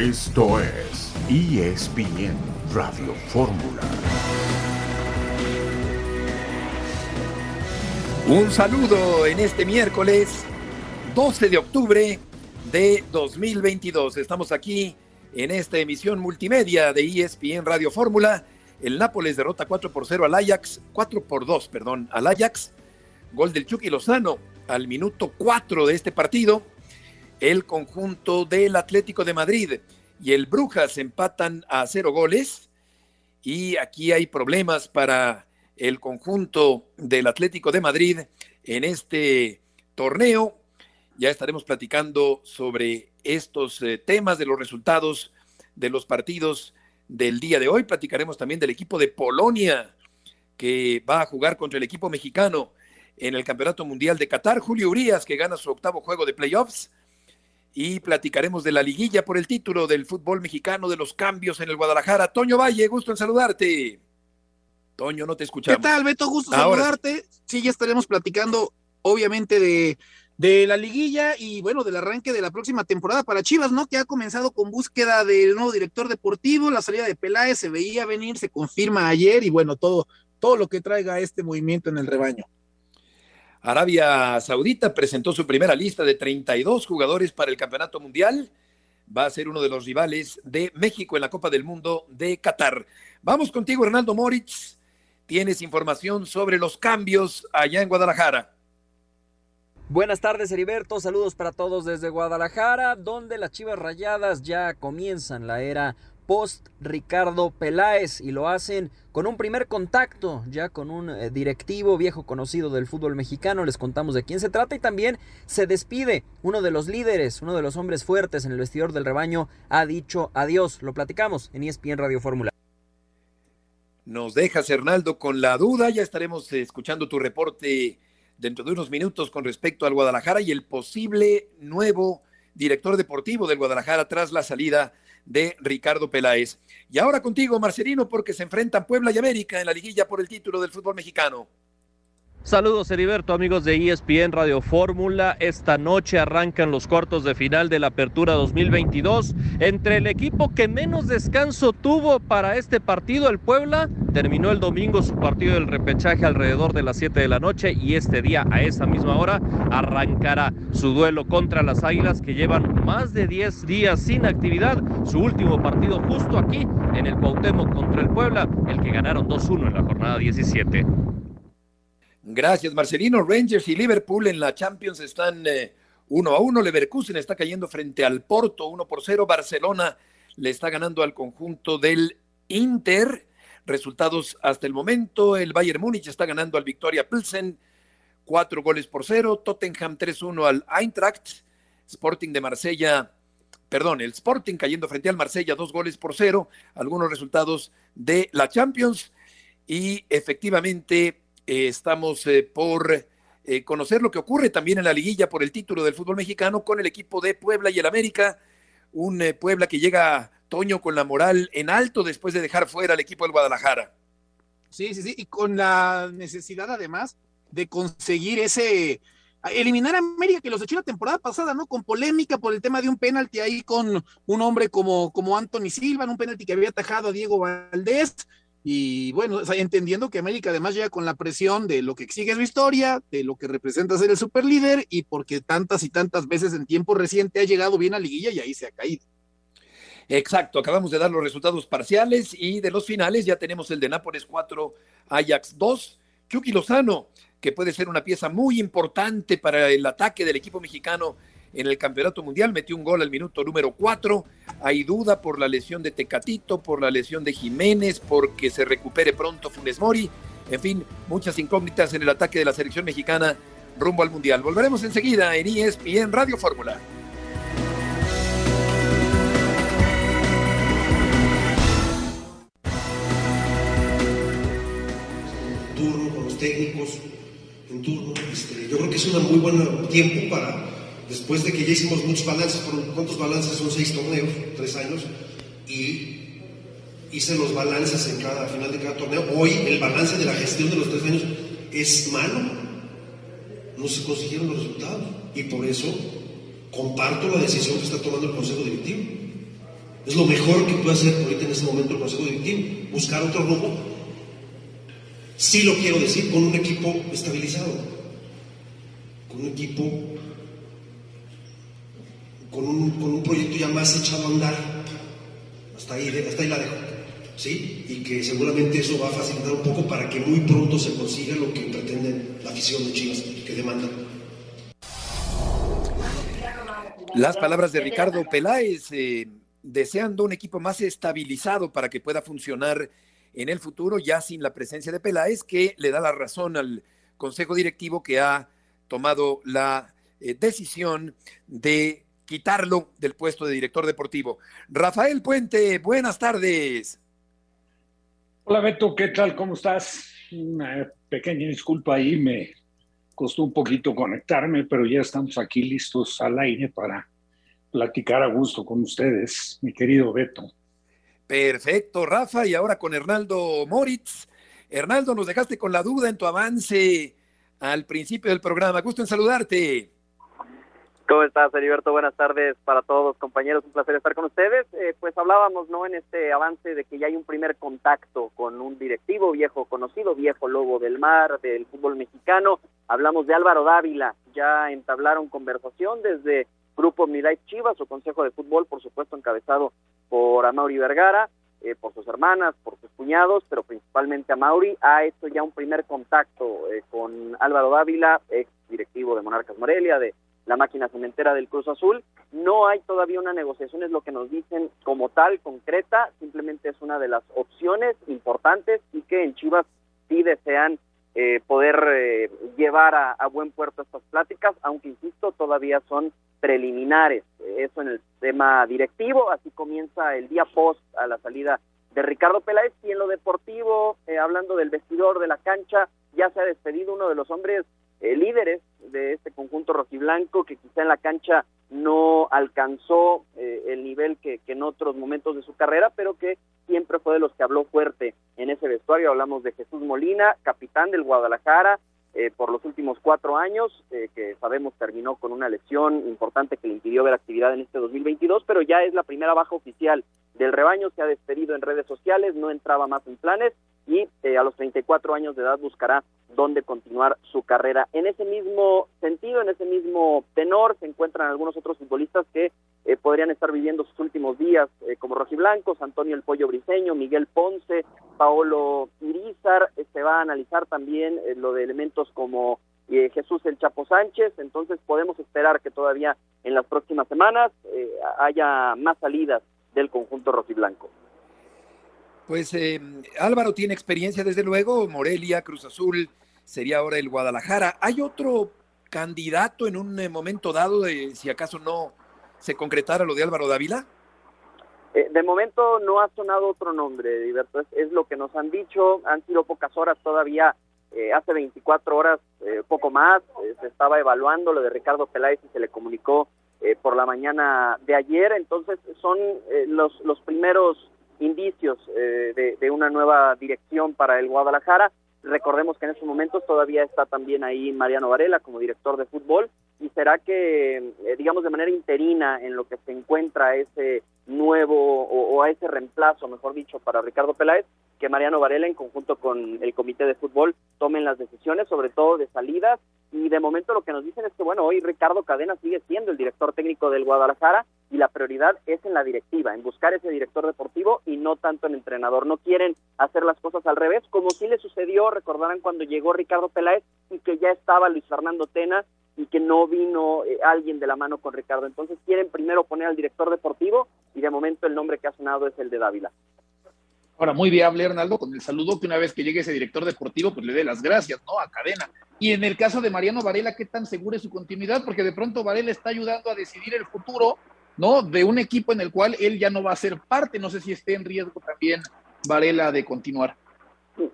Esto es ESPN Radio Fórmula. Un saludo en este miércoles 12 de octubre de 2022. Estamos aquí en esta emisión multimedia de ESPN Radio Fórmula. El Nápoles derrota 4 por 0 al Ajax, 4 por 2, perdón, al Ajax. Gol del Chucky Lozano al minuto 4 de este partido. El conjunto del Atlético de Madrid y el Brujas empatan a cero goles. Y aquí hay problemas para el conjunto del Atlético de Madrid en este torneo. Ya estaremos platicando sobre estos eh, temas de los resultados de los partidos del día de hoy. Platicaremos también del equipo de Polonia que va a jugar contra el equipo mexicano en el Campeonato Mundial de Qatar. Julio Urias que gana su octavo juego de playoffs. Y platicaremos de la liguilla por el título del fútbol mexicano, de los cambios en el Guadalajara. Toño Valle, gusto en saludarte. Toño, no te escuchamos. ¿Qué tal, Beto? Gusto saludarte. Sí, ya estaremos platicando, obviamente, de, de la liguilla y, bueno, del arranque de la próxima temporada para Chivas, ¿no? Que ha comenzado con búsqueda del nuevo director deportivo, la salida de Peláez se veía venir, se confirma ayer y, bueno, todo, todo lo que traiga este movimiento en el rebaño. Arabia Saudita presentó su primera lista de 32 jugadores para el Campeonato Mundial. Va a ser uno de los rivales de México en la Copa del Mundo de Qatar. Vamos contigo, Hernando Moritz tienes información sobre los cambios allá en Guadalajara. Buenas tardes, Heriberto. Saludos para todos desde Guadalajara, donde las Chivas Rayadas ya comienzan la era post Ricardo Peláez y lo hacen con un primer contacto, ya con un eh, directivo viejo conocido del fútbol mexicano. Les contamos de quién se trata y también se despide uno de los líderes, uno de los hombres fuertes en el vestidor del rebaño. Ha dicho adiós. Lo platicamos en ESPN Radio Fórmula. Nos dejas, Hernaldo, con la duda. Ya estaremos eh, escuchando tu reporte dentro de unos minutos con respecto al Guadalajara y el posible nuevo director deportivo del Guadalajara tras la salida de Ricardo Peláez. Y ahora contigo, Marcelino, porque se enfrentan Puebla y América en la liguilla por el título del fútbol mexicano. Saludos Heriberto, amigos de ESPN Radio Fórmula. Esta noche arrancan los cuartos de final de la Apertura 2022 entre el equipo que menos descanso tuvo para este partido, el Puebla. Terminó el domingo su partido del repechaje alrededor de las 7 de la noche y este día a esa misma hora arrancará su duelo contra las Águilas que llevan más de 10 días sin actividad. Su último partido justo aquí en el Cuauhtémoc contra el Puebla, el que ganaron 2-1 en la jornada 17. Gracias, Marcelino. Rangers y Liverpool en la Champions están eh, uno a uno. Leverkusen está cayendo frente al Porto, uno por cero. Barcelona le está ganando al conjunto del Inter. Resultados hasta el momento. El Bayern Múnich está ganando al Victoria Pilsen, cuatro goles por cero. Tottenham 3-1 al Eintracht. Sporting de Marsella, perdón, el Sporting cayendo frente al Marsella, dos goles por cero. Algunos resultados de la Champions. Y efectivamente, eh, estamos eh, por eh, conocer lo que ocurre también en la liguilla por el título del fútbol mexicano con el equipo de Puebla y el América. Un Puebla que llega Toño con la moral en alto después de dejar fuera al equipo del Guadalajara. Sí, sí, sí, y con la necesidad además de conseguir ese, eliminar a América que los echó la temporada pasada, ¿no? Con polémica por el tema de un penalti ahí con un hombre como, como Anthony Silva, un penalti que había atajado a Diego Valdés, y bueno, entendiendo que América además llega con la presión de lo que exige su historia, de lo que representa ser el superlíder y porque tantas y tantas veces en tiempo reciente ha llegado bien a liguilla y ahí se ha caído. Exacto, acabamos de dar los resultados parciales y de los finales ya tenemos el de Nápoles 4, Ajax 2, Chucky Lozano, que puede ser una pieza muy importante para el ataque del equipo mexicano en el Campeonato Mundial, metió un gol al minuto número 4. Hay duda por la lesión de Tecatito, por la lesión de Jiménez, porque se recupere pronto Funes Mori. En fin, muchas incógnitas en el ataque de la selección mexicana rumbo al Mundial. Volveremos enseguida en ESPN Radio Fórmula. turno con los técnicos, en turno. Este, yo creo que es un muy buen tiempo para después de que ya hicimos muchos balances, ¿cuántos balances son seis torneos? Tres años. Y hice los balances en cada final de cada torneo. Hoy el balance de la gestión de los tres años es malo. No se consiguieron los resultados. Y por eso comparto la decisión que está tomando el Consejo Directivo. Es lo mejor que puede hacer ahorita en este momento el Consejo Directivo, buscar otro rumbo. Sí lo quiero decir, con un equipo estabilizado, con un equipo, con un, con un proyecto ya más echado a andar. Hasta ahí, hasta ahí la dejo. ¿Sí? Y que seguramente eso va a facilitar un poco para que muy pronto se consiga lo que pretende la afición de Chivas, que demanda. Las palabras de Ricardo Peláez, eh, deseando un equipo más estabilizado para que pueda funcionar en el futuro, ya sin la presencia de Peláez, que le da la razón al Consejo Directivo que ha tomado la eh, decisión de quitarlo del puesto de director deportivo. Rafael Puente, buenas tardes. Hola Beto, ¿qué tal? ¿Cómo estás? Una pequeña disculpa ahí, me costó un poquito conectarme, pero ya estamos aquí listos al aire para platicar a gusto con ustedes, mi querido Beto. Perfecto, Rafa, y ahora con Hernaldo Moritz. Hernaldo, nos dejaste con la duda en tu avance al principio del programa. Gusto en saludarte. ¿Cómo estás, Heriberto? Buenas tardes para todos, compañeros. Un placer estar con ustedes. Eh, pues hablábamos, ¿no? En este avance de que ya hay un primer contacto con un directivo viejo conocido, viejo lobo del mar, del fútbol mexicano. Hablamos de Álvaro Dávila. Ya entablaron conversación desde Grupo Milay Chivas, o Consejo de Fútbol, por supuesto, encabezado por Amaury Vergara, eh, por sus hermanas, por sus cuñados, pero principalmente a Mauri, ha hecho ya un primer contacto eh, con Álvaro Dávila, ex directivo de Monarcas Morelia, de la máquina cementera del Cruz Azul. No hay todavía una negociación, es lo que nos dicen como tal, concreta, simplemente es una de las opciones importantes y que en Chivas sí desean eh, poder eh, llevar a, buen puerto estas pláticas, aunque insisto, todavía son preliminares. Eso en el tema directivo, así comienza el día post a la salida de Ricardo Peláez y en lo deportivo, eh, hablando del vestidor de la cancha, ya se ha despedido uno de los hombres eh, líderes de este conjunto rojiblanco que quizá en la cancha no alcanzó eh, el nivel que, en otros momentos de su carrera, pero que siempre fue de los que habló fuerte en ese vestuario. Hablamos de Jesús Molina, capitán del Guadalajara eh, por los últimos cuatro años, eh, que sabemos terminó con una lesión importante que le impidió ver actividad en este 2022, pero ya es la primera baja oficial del rebaño, se ha despedido en redes sociales, no entraba más en planes y eh, a los 34 años de edad buscará dónde continuar su carrera. En ese mismo sentido, en ese mismo tenor, se encuentran algunos otros futbolistas que eh, podrían estar viviendo sus últimos días eh, como rojiblancos, Antonio El Pollo Briseño, Miguel Ponce, Paolo Irizar, eh, se va a analizar también eh, lo de elementos como eh, Jesús El Chapo Sánchez, entonces podemos esperar que todavía en las próximas semanas haya más salidas del conjunto rojiblanco. Pues eh, Álvaro tiene experiencia desde luego, Morelia, Cruz Azul, sería ahora el Guadalajara. ¿Hay otro candidato en un eh, momento dado si acaso no se concretara lo de Álvaro Dávila? Eh, de momento no ha sonado otro nombre, es, lo que nos han dicho, han sido pocas horas todavía, eh, hace 24 horas, eh, poco más, se estaba evaluando lo de Ricardo Peláez y se le comunicó por la mañana de ayer, entonces son los, los primeros indicios eh, de, de, una nueva dirección para el Guadalajara. Recordemos que en estos momentos todavía está también ahí Mariano Varela como director de fútbol y será que, eh, digamos, de manera interina en lo que se encuentra ese nuevo o, o, a ese reemplazo, mejor dicho, para Ricardo Peláez, que Mariano Varela en conjunto con el comité de fútbol tomen las decisiones, sobre todo de salidas. Y de momento lo que nos dicen es que, bueno, hoy Ricardo Cadena sigue siendo el director técnico del Guadalajara y la prioridad es en la directiva, en buscar ese director deportivo y no tanto en entrenador. No quieren hacer las cosas al revés, como sí le sucedió, recordarán cuando llegó Ricardo Peláez y que ya estaba Luis Fernando Tena y que no vino eh, alguien de la mano con Ricardo. Entonces quieren primero poner al director deportivo y de momento el nombre que ha sonado es el de Dávila. Ahora, muy viable, Hernaldo, con el saludo que una vez que llegue ese director deportivo, pues le dé las gracias, ¿no? A Cadena. Y en el caso de Mariano Varela, ¿qué tan segura es su continuidad? Porque de pronto Varela está ayudando a decidir el futuro, ¿no? De un equipo en el cual él ya no va a ser parte. No sé si esté en riesgo también Varela de continuar.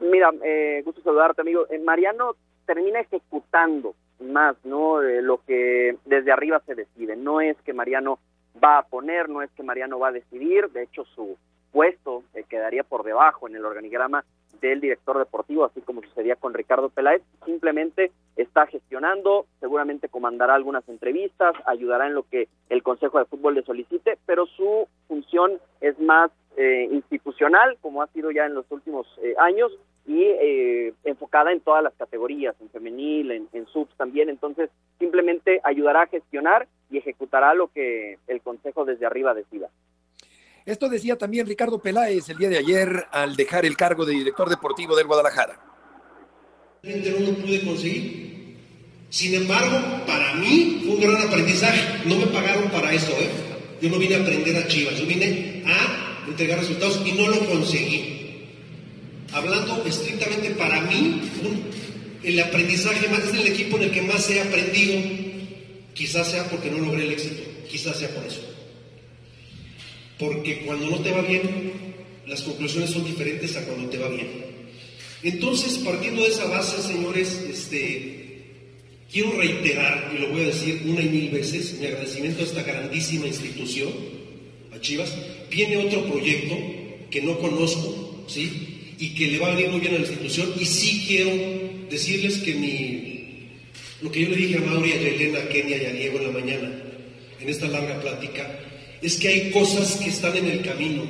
Mira, eh, gusto saludarte, amigo. Eh, Mariano termina ejecutando más, ¿no? Eh, lo que desde arriba se decide. No es que Mariano va a poner, no es que Mariano va a decidir. De hecho, su puesto eh, quedaría por debajo en el organigrama del director deportivo, así como sucedía con Ricardo Peláez, simplemente está gestionando, seguramente comandará algunas entrevistas, ayudará en lo que el Consejo de Fútbol le solicite, pero su función es más eh, institucional, como ha sido ya en los últimos eh, años, y eh, enfocada en todas las categorías, en femenil, en, en subs también, entonces simplemente ayudará a gestionar y ejecutará lo que el Consejo desde arriba decida. Esto decía también Ricardo Peláez el día de ayer al dejar el cargo de director deportivo del Guadalajara. No lo pude conseguir. Sin embargo, para mí fue un gran aprendizaje. No me pagaron para eso, ¿eh? Yo no vine a aprender a Chivas, yo vine a entregar resultados y no lo conseguí. Hablando estrictamente para mí, el aprendizaje más es el equipo en el que más he aprendido. Quizás sea porque no logré el éxito, quizás sea por eso. Porque cuando no te va bien, las conclusiones son diferentes a cuando te va bien. Entonces, partiendo de esa base, señores, este, quiero reiterar, y lo voy a decir una y mil veces, mi agradecimiento a esta grandísima institución, a Chivas. Viene otro proyecto que no conozco, ¿sí? Y que le va a venir muy bien a la institución. Y sí quiero decirles que mi, lo que yo le dije a Mauri, a Elena, a Kenia y a Diego en la mañana, en esta larga plática, es que hay cosas que están en el camino,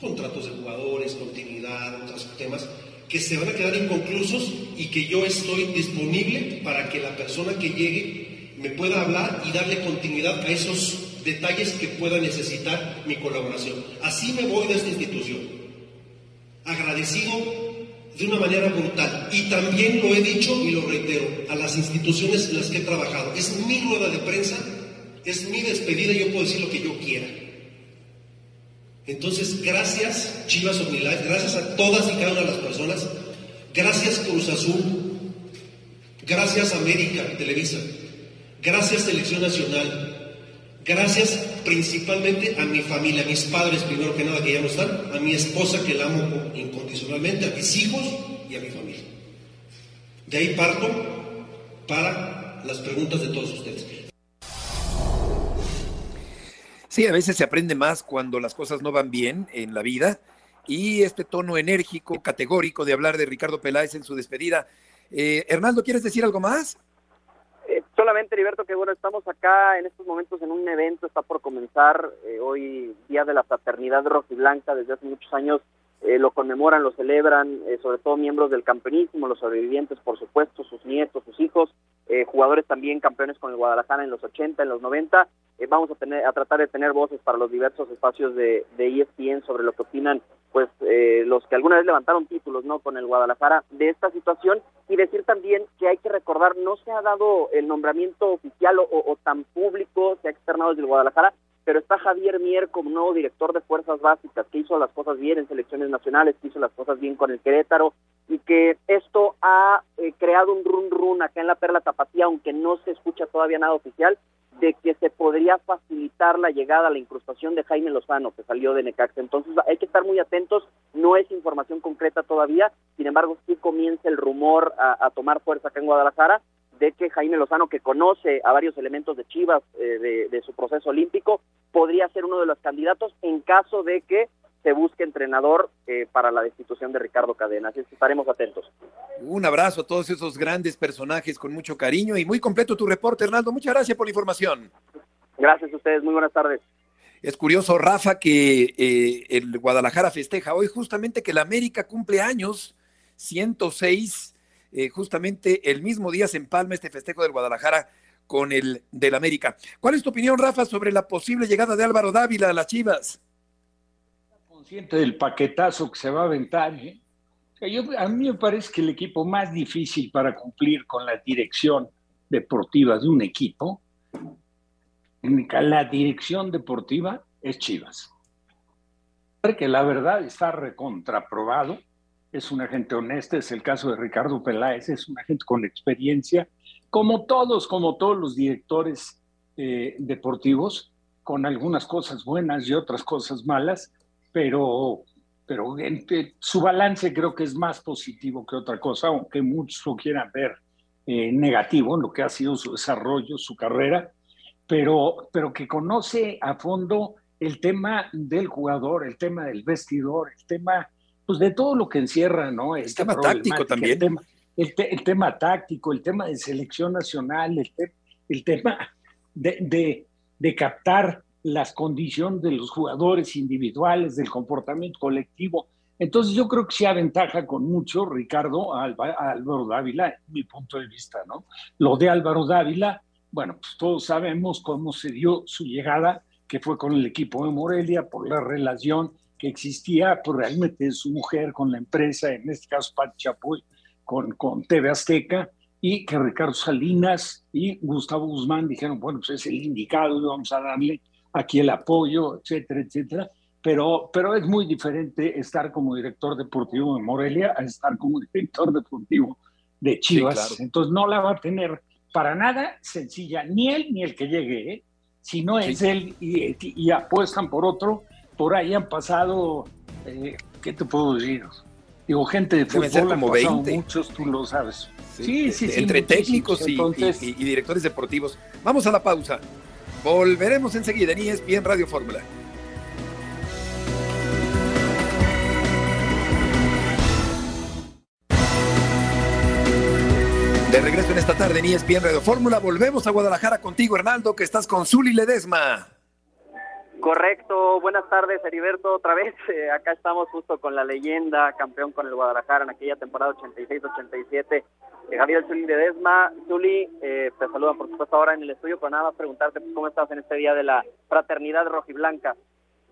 contratos de jugadores, continuidad, otros temas, que se van a quedar inconclusos y que yo estoy disponible para que la persona que llegue me pueda hablar y darle continuidad a esos detalles que pueda necesitar mi colaboración. Así me voy de esta institución, agradecido de una manera brutal. Y también lo he dicho y lo reitero a las instituciones en las que he trabajado. Es mi rueda de prensa es mi despedida, yo puedo decir lo que yo quiera. Entonces, gracias Chivas Omnilife, gracias a todas y cada una de las personas, gracias Cruz Azul, gracias América Televisa, gracias Selección Nacional, gracias principalmente a mi familia, a mis padres primero que nada que ya no están, a mi esposa que la amo incondicionalmente, a mis hijos y a mi familia. De ahí parto para las preguntas de todos ustedes. Sí, a veces se aprende más cuando las cosas no van bien en la vida y este tono enérgico, categórico de hablar de Ricardo Peláez en su despedida. Eh, Hernando, ¿quieres decir algo más? Eh, solamente, Heriberto, que bueno, estamos acá en estos momentos en un evento, está por comenzar eh, hoy, Día de la Fraternidad Rojiblanca, desde hace muchos años eh, lo conmemoran, lo celebran, eh, sobre todo miembros del campeonismo, los sobrevivientes, por supuesto, sus nietos, sus hijos, jugadores también campeones con el Guadalajara en los 80, en los 90. vamos a tener a tratar de tener voces para los diversos espacios de, de ESPN sobre lo que opinan pues los que alguna vez levantaron títulos no con el Guadalajara de esta situación. Y decir también que hay que recordar no se ha dado el nombramiento oficial o, o tan público se ha externado desde el Guadalajara pero está Javier Mier como nuevo director de Fuerzas Básicas, que hizo las cosas bien en selecciones nacionales, que hizo las cosas bien con el Querétaro, y que esto ha eh, creado un run run acá en la Perla Tapatía, aunque no se escucha todavía nada oficial, de que se podría facilitar la llegada, la incrustación de Jaime Lozano, que salió de Necaxa. Entonces hay que estar muy atentos, no es información concreta todavía, sin embargo sí comienza el rumor a, a tomar fuerza acá en Guadalajara, de que Jaime Lozano, que conoce a varios elementos de Chivas eh, de, su proceso olímpico, podría ser uno de los candidatos en caso de que se busque entrenador eh, para la destitución de Ricardo Cadena. Así que estaremos atentos. Un abrazo a todos esos grandes personajes con mucho cariño y muy completo tu reporte, Hernando. Muchas gracias por la información. Gracias a ustedes, muy buenas tardes. Es curioso, Rafa, que eh, el Guadalajara festeja hoy justamente que la América cumple años, 106 eh, justamente el mismo día se empalma este festejo del Guadalajara con el del América. ¿Cuál es tu opinión, Rafa, sobre la posible llegada de Álvaro Dávila a las Chivas? Del paquetazo que se va a aventar. ¿eh? a mí me parece que el equipo más difícil para cumplir con la dirección deportiva de un equipo, la dirección deportiva es Chivas. Porque la verdad está recontraprobado es una gente honesta, es el caso de Ricardo Peláez, es una gente con experiencia, como todos, como todos los directores eh, deportivos, con algunas cosas buenas y otras cosas malas, pero, pero su balance creo que es más positivo que otra cosa, aunque muchos lo quieran ver eh, negativo en lo que ha sido su desarrollo, su carrera, pero, pero que conoce a fondo el tema del jugador, el tema del vestidor, el tema pues de todo lo que encierra, ¿no? El tema táctico también. El tema, táctico, el tema de selección nacional, el, tema de, de, captar las condiciones de los jugadores individuales, del comportamiento colectivo. Entonces yo creo que sí aventaja con mucho Ricardo a, Álvaro Dávila, mi punto de vista, ¿no? Lo de Álvaro Dávila, bueno, pues todos sabemos cómo se dio su llegada, que fue con el equipo de Morelia, por la relación que existía pues, realmente su mujer con la empresa, en este caso Pat Chapoy, con, con TV Azteca, y que Ricardo Salinas y Gustavo Guzmán dijeron, bueno, pues es el indicado y vamos a darle aquí el apoyo, etcétera, etcétera. Pero, pero es muy diferente estar como director deportivo de Morelia a estar como director deportivo de Chivas. Entonces no la va a tener para nada sencilla, ni él ni el que llegue, ¿eh? si no es él y, y, apuestan por otro, por ahí han pasado, eh, ¿qué te puedo decir? Digo, gente de fútbol como 20. muchos, tú lo sabes. Sí, sí, sí. entre técnicos y, y, directores deportivos. Vamos a la pausa. Volveremos enseguida en ESPN Radio Fórmula. De regreso en esta tarde en ESPN Radio Fórmula, volvemos a Guadalajara contigo, Hernaldo, que estás con Zuli Ledesma. Correcto, buenas tardes Heriberto, otra vez, eh, acá estamos justo con la leyenda, campeón con el Guadalajara en aquella temporada 86-87, eh, Javier Zuli Ledesma. Zuli, eh, te saludan por supuesto ahora en el estudio, para nada más preguntarte cómo estás en este día de la fraternidad rojiblanca.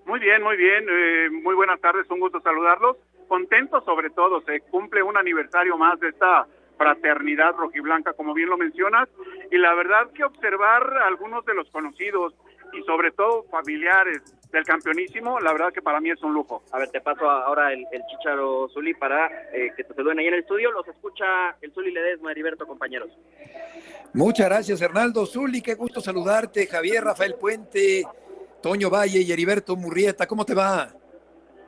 Muy bien, muy bien, eh, muy buenas tardes, un gusto saludarlos, contento sobre todo, se cumple un aniversario más de esta fraternidad rojiblanca, como bien lo mencionas, y la verdad que observar algunos de los conocidos, y sobre todo familiares del campeonísimo, la verdad que para mí es un lujo. A ver, te paso ahora el, el Chicharo Zuli para eh, que te saluden ahí en el estudio. Los escucha el Zuli Ledesma, Heriberto, compañeros. Muchas gracias, Hernaldo Zuli. Qué gusto saludarte. Javier, Rafael Puente, Toño Valle y Heriberto Murrieta. ¿Cómo te va?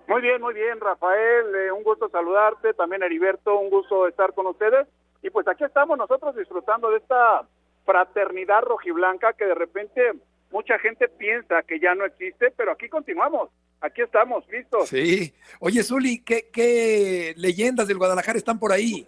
Muy bien, muy bien, Rafael. Eh, un gusto saludarte. También, Heriberto, un gusto estar con ustedes. Y pues aquí estamos nosotros disfrutando de esta fraternidad rojiblanca que de repente mucha gente piensa que ya no existe, pero aquí continuamos. Aquí estamos, listos. Sí. Oye, Zuli, ¿qué, ¿qué leyendas del Guadalajara están por ahí?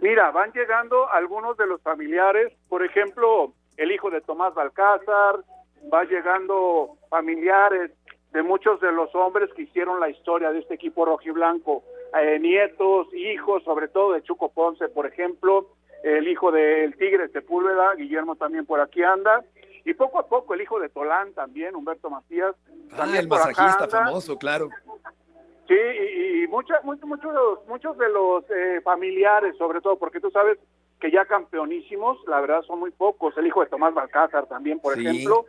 Mira, van llegando algunos de los familiares, por ejemplo, el hijo de Tomás Balcázar, va llegando familiares de muchos de los hombres que hicieron la historia de este equipo rojiblanco, eh, nietos, hijos, sobre todo de Chuco Ponce, por ejemplo, el hijo del Tigre Sepúlveda, Guillermo también por aquí anda, y poco a poco el hijo de Tolán también, Humberto Macías. Ah, también el masajista famoso, claro. Sí, y, muchos, muchos, muchos de los eh, familiares, sobre todo, porque tú sabes que ya campeonísimos, la verdad son muy pocos. El hijo de Tomás Balcázar también, por ejemplo.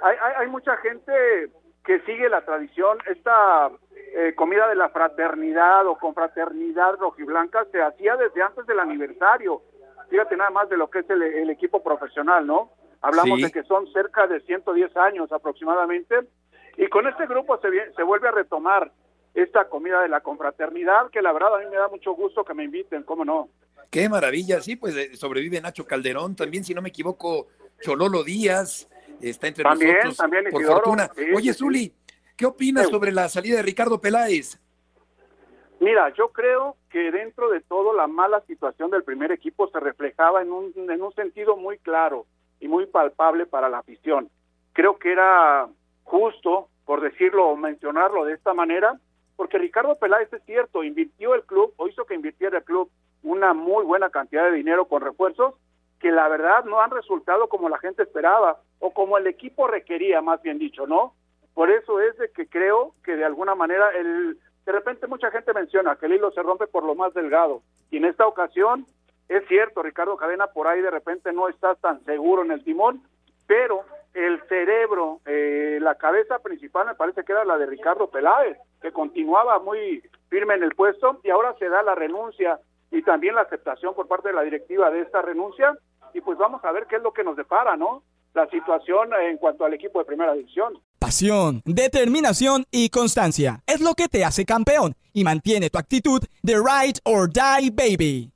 Hay, hay, mucha gente que sigue la tradición. Esta eh, comida de la fraternidad o confraternidad rojiblanca se hacía desde antes del aniversario. Fíjate nada más de lo que es el equipo profesional, ¿no? Hablamos de que son cerca de 110 años aproximadamente. Y con este grupo se, se vuelve a retomar esta comida de la confraternidad, que la verdad a mí me da mucho gusto que me inviten, ¿cómo no? Qué maravilla, sí, pues eh, sobrevive Nacho Calderón, también si no me equivoco, Chololo Díaz está entre nosotros, también por fortuna. Oye, Zuli, ¿qué opinas sobre la salida de Ricardo Peláez? Mira, yo creo que dentro de todo la mala situación del primer equipo se reflejaba en un, en un sentido muy claro y muy palpable para la afición. Creo que era justo, por decirlo o mencionarlo de esta manera, porque Ricardo Peláez es cierto, invirtió el club o hizo que invirtiera el club una muy buena cantidad de dinero con refuerzos que la verdad no han resultado como la gente esperaba o como el equipo requería, más bien dicho, ¿no? Por eso es de que creo que de alguna manera el de repente mucha gente menciona que el hilo se rompe por lo más delgado y en esta ocasión es cierto, Ricardo Cadena por ahí de repente no está tan seguro en el timón, pero el cerebro, eh, la cabeza principal me parece que era la de Ricardo Peláez, que continuaba muy firme en el puesto y ahora se da la renuncia y también la aceptación por parte de la directiva de esta renuncia y pues vamos a ver qué es lo que nos depara, ¿no? La situación en cuanto al equipo de primera división. Pasión, determinación y constancia es lo que te hace campeón y mantiene tu actitud de ride or die baby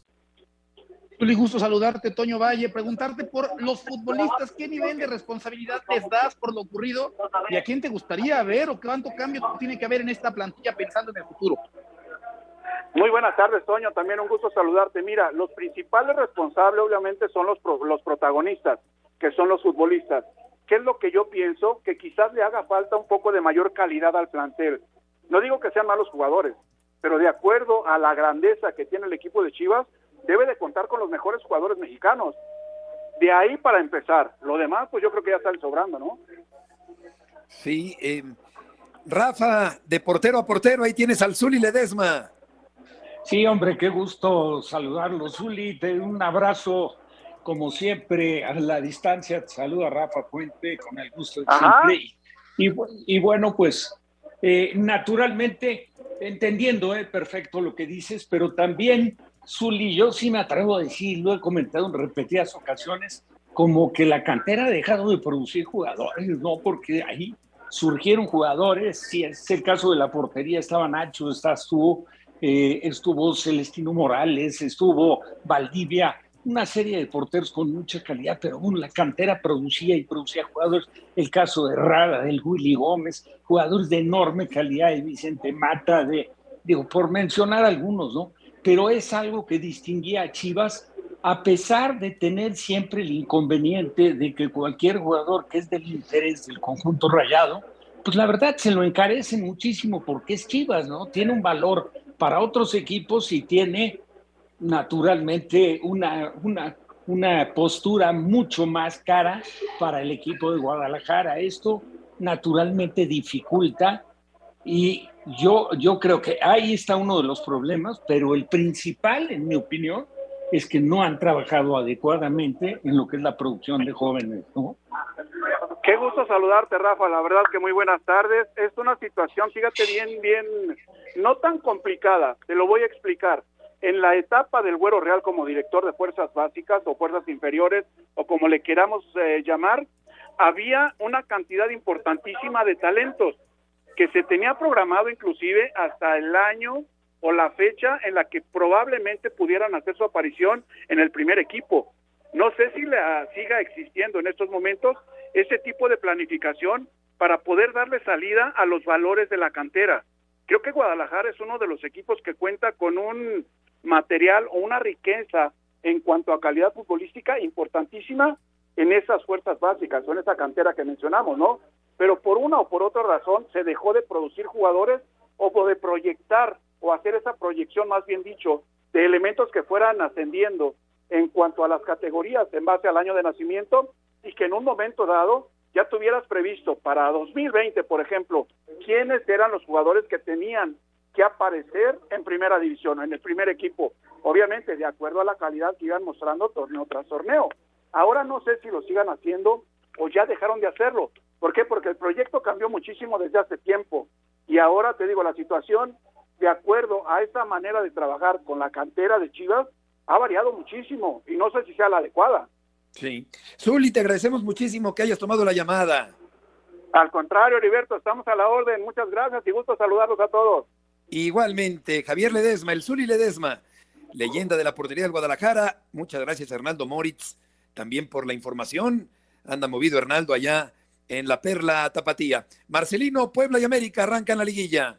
Juli, gusto saludarte, Toño Valle, preguntarte por los futbolistas, ¿qué nivel de responsabilidad les das por lo ocurrido y a quién te gustaría ver o cuánto cambio tiene que haber en esta plantilla pensando en el futuro? Muy buenas tardes, Toño. También un gusto saludarte. Mira, los principales responsables obviamente son los, los protagonistas, que son los futbolistas. ¿Qué es lo que yo pienso? Que quizás le haga falta un poco de mayor calidad al plantel. No digo que sean malos jugadores, pero de acuerdo a la grandeza que tiene el equipo de Chivas, debe de contar con los mejores jugadores mexicanos. De ahí para empezar. Lo demás, pues yo creo que ya están sobrando, ¿no? Sí. Eh, Rafa, de portero a portero, ahí tienes al Zuli Ledesma. Sí, hombre, qué gusto saludarlo, Zuli. Te un abrazo, como siempre, a la distancia. Te saluda Rafa Puente, con el gusto de siempre. Y, y, bueno, pues, eh, naturalmente, entendiendo eh, perfecto lo que dices, pero también, Zuli, yo sí me atrevo a decir, lo he comentado en repetidas ocasiones, como que la cantera ha dejado de producir jugadores, ¿no? Porque ahí surgieron jugadores, si es el caso de la portería, estaba Nacho, estás tú, eh, estuvo Celestino Morales, estuvo Valdivia, una serie de porteros con mucha calidad, pero bueno, la cantera producía y producía jugadores, el caso de Rada, del Willy Gómez, jugadores de enorme calidad, de Vicente Mata, de, digo, por mencionar algunos, ¿no? Pero es algo que distinguía a Chivas, a pesar de tener siempre el inconveniente de que cualquier jugador que es del interés del conjunto rayado, pues la verdad se lo encarece muchísimo porque es Chivas, ¿no? Tiene un valor para otros equipos y tiene naturalmente una, una, una postura mucho más cara para el equipo de Guadalajara. Esto naturalmente dificulta y yo, yo creo que ahí está uno de los problemas, pero el principal, en mi opinión, es que no han trabajado adecuadamente en lo que es la producción de jóvenes, ¿no? Qué gusto saludarte, Rafa. La verdad que muy buenas tardes. Es una situación, fíjate bien, bien, no tan complicada. Te lo voy a explicar. En la etapa del Güero Real como director de fuerzas básicas o fuerzas inferiores o como le queramos eh, llamar, había una cantidad importantísima de talentos que se tenía programado inclusive hasta el año o la fecha en la que probablemente pudieran hacer su aparición en el primer equipo. No sé si la siga existiendo en estos momentos ese tipo de planificación para poder darle salida a los valores de la cantera. Creo que Guadalajara es uno de los equipos que cuenta con un material o una riqueza en cuanto a calidad futbolística importantísima en esas fuerzas básicas o en esa cantera que mencionamos, ¿no? Pero por una o por otra razón se dejó de producir jugadores o de proyectar o hacer esa proyección, más bien dicho, de elementos que fueran ascendiendo en cuanto a las categorías en base al año de nacimiento y que en un momento dado ya tuvieras previsto para 2020, por ejemplo, quiénes eran los jugadores que tenían que aparecer en primera división, en el primer equipo, obviamente de acuerdo a la calidad que iban mostrando torneo tras torneo. Ahora no sé si lo sigan haciendo o ya dejaron de hacerlo. ¿Por qué? Porque el proyecto cambió muchísimo desde hace tiempo y ahora te digo, la situación de acuerdo a esa manera de trabajar con la cantera de Chivas ha variado muchísimo y no sé si sea la adecuada. Sí. Zuli, te agradecemos muchísimo que hayas tomado la llamada. Al contrario, Heriberto, estamos a la orden. Muchas gracias y gusto saludarlos a todos. Igualmente, Javier Ledesma, el Zuli Ledesma, leyenda de la portería del Guadalajara. Muchas gracias, Hernaldo Moritz, también por la información. Anda movido Hernaldo allá en la Perla Tapatía. Marcelino, Puebla y América arrancan la liguilla.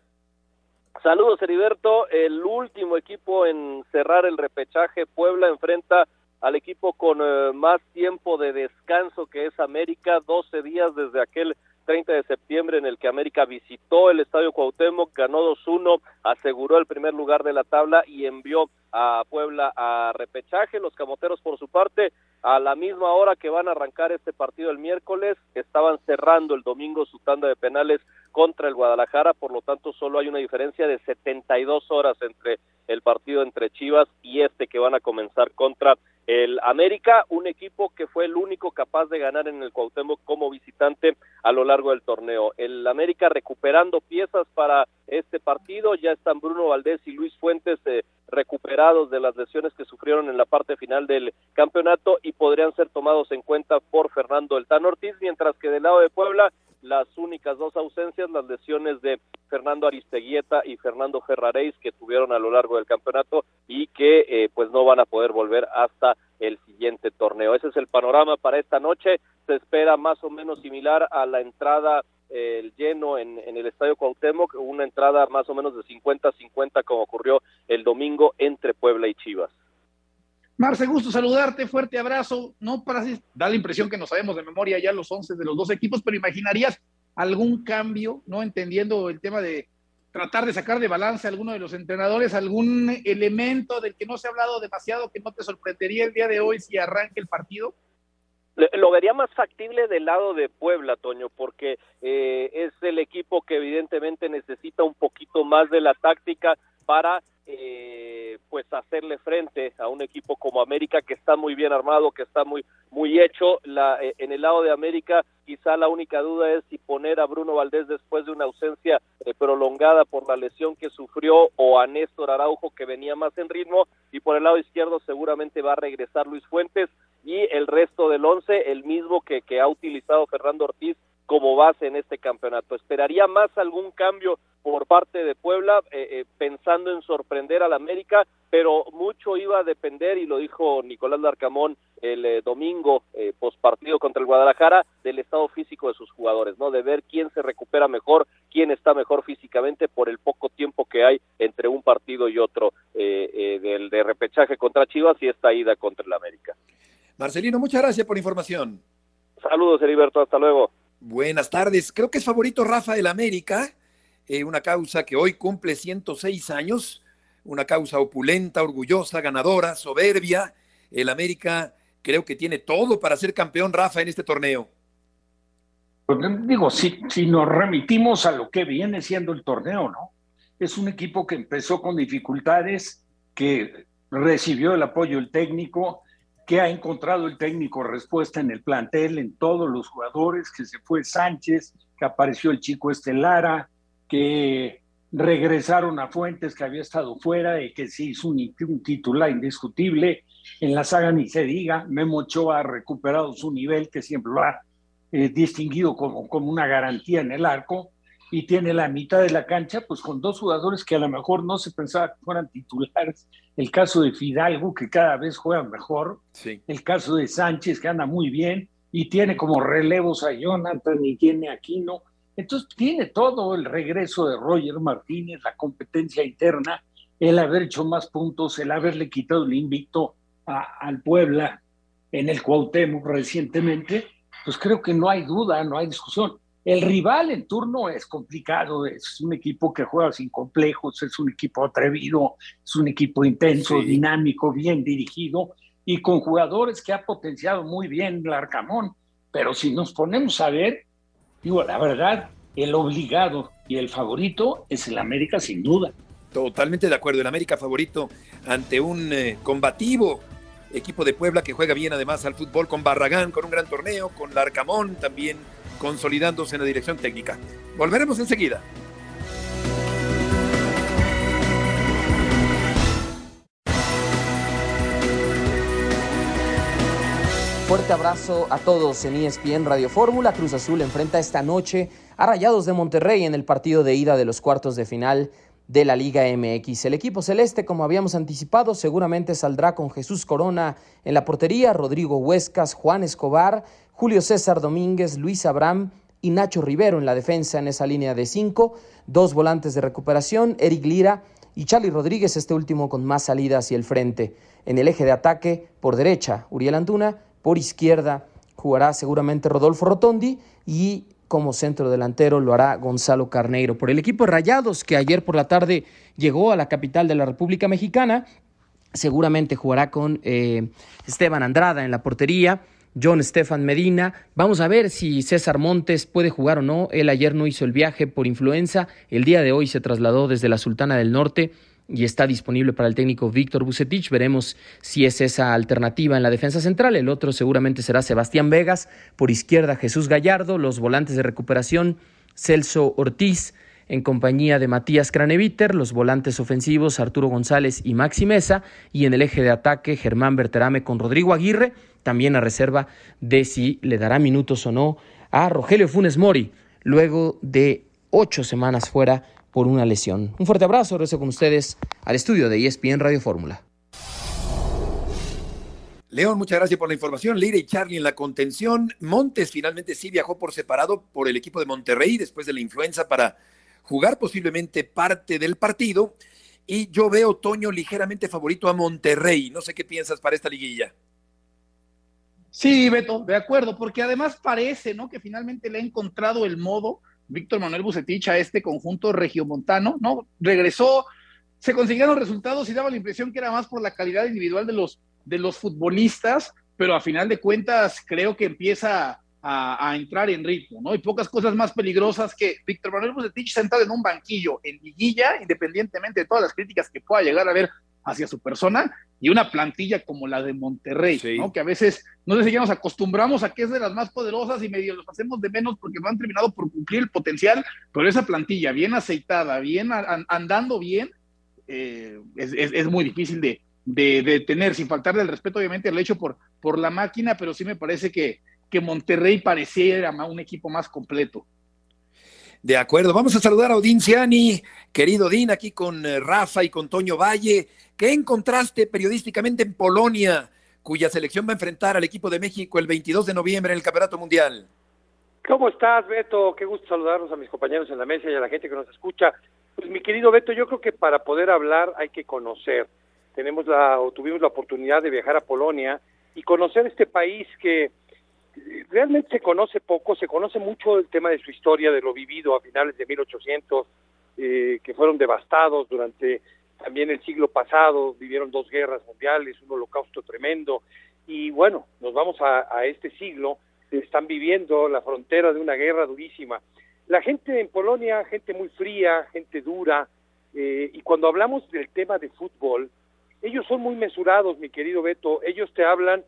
Saludos, Heriberto. El último equipo en cerrar el repechaje, Puebla enfrenta al equipo con eh, más tiempo de descanso que es América, 12 días desde aquel 30 de septiembre en el que América visitó el Estadio Cuauhtémoc, ganó 2-1, aseguró el primer lugar de la tabla y envió a Puebla a repechaje. Los camoteros, por su parte, a la misma hora que van a arrancar este partido el miércoles, estaban cerrando el domingo su tanda de penales contra el Guadalajara, por lo tanto solo hay una diferencia de 72 horas entre el partido entre Chivas y este que van a comenzar contra el América, un equipo que fue el único capaz de ganar en el Cuauhtémoc como visitante a lo largo del torneo. El América recuperando piezas para este partido, ya están Bruno Valdés y Luis Fuentes eh, recuperados de las lesiones que sufrieron en la parte final del campeonato y podrían ser tomados en cuenta por Fernando El Tan Ortiz, mientras que del lado de Puebla las únicas dos ausencias, las lesiones de Fernando Aristeguieta y Fernando Ferraréis que tuvieron a lo largo del campeonato y que eh, pues no van a poder volver hasta el siguiente torneo. Ese es el panorama para esta noche. Se espera más o menos similar a la entrada el lleno en, en, el Estadio Cuauhtémoc, una entrada más o menos de 50-50 como ocurrió el domingo entre Puebla y Chivas. Marce, gusto saludarte, fuerte abrazo. No para da la impresión que no sabemos de memoria ya los 11 de los dos equipos, pero imaginarías algún cambio, no entendiendo el tema de tratar de sacar de balance a alguno de los entrenadores, algún elemento del que no se ha hablado demasiado que no te sorprendería el día de hoy si arranque el partido? Lo vería más factible del lado de Puebla, Toño, porque eh, es el equipo que evidentemente necesita un poquito más de la táctica para eh, pues hacerle frente a un equipo como América que está muy bien armado, que está muy muy hecho. La, eh, en el lado de América quizá la única duda es si poner a Bruno Valdés después de una ausencia eh, prolongada por la lesión que sufrió o a Néstor Araujo que venía más en ritmo y por el lado izquierdo seguramente va a regresar Luis Fuentes y el resto del once el mismo que, que ha utilizado Fernando Ortiz como base en este campeonato. Esperaría más algún cambio por parte de Puebla, eh, eh, pensando en sorprender al América, pero mucho iba a depender, y lo dijo Nicolás Larcamón el eh, domingo eh, partido contra el Guadalajara, del estado físico de sus jugadores, ¿no? De ver quién se recupera mejor, quién está mejor físicamente por el poco tiempo que hay entre un partido y otro eh, del de repechaje contra Chivas y esta ida contra el América. Marcelino, muchas gracias por la información. Saludos, Heriberto, hasta luego. Buenas tardes. Creo que es favorito Rafa del América, eh, una causa que hoy cumple 106 años, una causa opulenta, orgullosa, ganadora, soberbia. El América creo que tiene todo para ser campeón, Rafa, en este torneo. Pues, digo, si, si nos remitimos a lo que viene siendo el torneo, ¿no? Es un equipo que empezó con dificultades, que recibió el apoyo del técnico, que ha encontrado el técnico respuesta en el plantel, en todos los jugadores, que se fue Sánchez, que apareció el chico Estelara, que regresaron a Fuentes, que había estado fuera y que se hizo un, titular indiscutible. En la saga ni se diga, Memo Ochoa ha recuperado su nivel, que siempre lo ha eh, distinguido como, como una garantía en el arco y tiene la mitad de la cancha, pues con dos jugadores que a lo mejor no se pensaba que fueran titulares. El caso de Fidalgo, que cada vez juega mejor. Sí. El caso de Sánchez, que anda muy bien y tiene como relevos a Jonathan y tiene a Aquino. Entonces tiene todo el regreso de Roger Martínez, la competencia interna, el haber hecho más puntos, el haberle quitado el invicto a, al Puebla en el Cuauhtémoc recientemente, pues creo que no hay duda, no hay discusión. El rival en turno es complicado, es un equipo que juega sin complejos, es un equipo atrevido, es un equipo intenso, sí. dinámico, bien dirigido y con jugadores que ha potenciado muy bien el Arcamón. Pero si nos ponemos a ver, digo, la verdad, el obligado y el favorito es el América sin duda. Totalmente de acuerdo, el América favorito ante un eh, combativo equipo de Puebla que juega bien además al fútbol con Barragán, con un gran torneo, con Larcamón también consolidándose en la dirección técnica. Volveremos enseguida. Fuerte abrazo a todos en ESPN Radio Fórmula. Cruz Azul enfrenta esta noche a Rayados de Monterrey en el partido de ida de los cuartos de final de la Liga MX. El equipo celeste, como habíamos anticipado, seguramente saldrá con Jesús Corona en la portería, Rodrigo Huescas, Juan Escobar, Julio César Domínguez, Luis Abraham y Nacho Rivero en la defensa en esa línea de cinco, dos volantes de recuperación, Eric Lira y Charlie Rodríguez, este último con más salida hacia el frente. En el eje de ataque, por derecha, Uriel Antuna, por izquierda jugará seguramente Rodolfo Rotondi y como centro delantero lo hará Gonzalo Carneiro. Por el equipo Rayados, que ayer por la tarde llegó a la capital de la República Mexicana, seguramente jugará con eh, Esteban Andrada en la portería. John Stefan Medina. Vamos a ver si César Montes puede jugar o no. Él ayer no hizo el viaje por influenza. El día de hoy se trasladó desde la Sultana del Norte y está disponible para el técnico Víctor Bucetich. Veremos si es esa alternativa en la defensa central. El otro seguramente será Sebastián Vegas. Por izquierda Jesús Gallardo. Los volantes de recuperación Celso Ortiz en compañía de Matías Craneviter, los volantes ofensivos Arturo González y Maxi Mesa, y en el eje de ataque Germán Berterame con Rodrigo Aguirre, también a reserva de si le dará minutos o no a Rogelio Funes Mori, luego de ocho semanas fuera por una lesión. Un fuerte abrazo, regreso con ustedes al estudio de ESPN Radio Fórmula. León, muchas gracias por la información. Lira y Charlie en la contención. Montes finalmente sí viajó por separado por el equipo de Monterrey después de la influenza para jugar posiblemente parte del partido. Y yo veo Toño ligeramente favorito a Monterrey. No sé qué piensas para esta liguilla. Sí, Beto, de acuerdo, porque además parece, ¿no? Que finalmente le ha encontrado el modo Víctor Manuel Bucetich a este conjunto regiomontano, ¿no? Regresó, se consiguieron resultados y daba la impresión que era más por la calidad individual de los, de los futbolistas, pero a final de cuentas creo que empieza a, entrar en ritmo, ¿no? Y pocas cosas más peligrosas que Víctor Manuel Bucetich sentado en un banquillo en liguilla, independientemente de todas las críticas que pueda llegar a haber hacia su persona, y una plantilla como la de Monterrey, ¿no? Que a veces, no sé si ya nos acostumbramos a que es de las más poderosas y medio los hacemos de menos porque no han terminado por cumplir el potencial, pero esa plantilla bien aceitada, bien andando bien, eh, es, muy difícil de, de, tener, sin faltarle el respeto, obviamente, al hecho por, por la máquina, pero sí me parece que, que Monterrey pareciera un equipo más completo. De acuerdo, vamos a saludar a Odín Ciani, querido Odín, aquí con eh, Rafa y con Toño Valle. ¿Qué encontraste periodísticamente en Polonia, cuya selección va a enfrentar al equipo de México el 22 de noviembre en el Campeonato Mundial? ¿Cómo estás, Beto? Qué gusto saludarnos a mis compañeros en la mesa y a la gente que nos escucha. Pues mi querido Beto, yo creo que para poder hablar hay que conocer. Tenemos la o tuvimos la oportunidad de viajar a Polonia y conocer este país que realmente se conoce poco, se conoce mucho el tema de su historia, de lo vivido a finales de 1800, eh, que fueron devastados durante también el siglo pasado, vivieron dos guerras mundiales, un holocausto tremendo, y bueno, nos vamos a, este siglo, están viviendo la frontera de una guerra durísima. La gente en Polonia, gente muy fría, gente dura, eh, y cuando hablamos del tema de fútbol, ellos son muy mesurados, mi querido Beto, ellos te hablan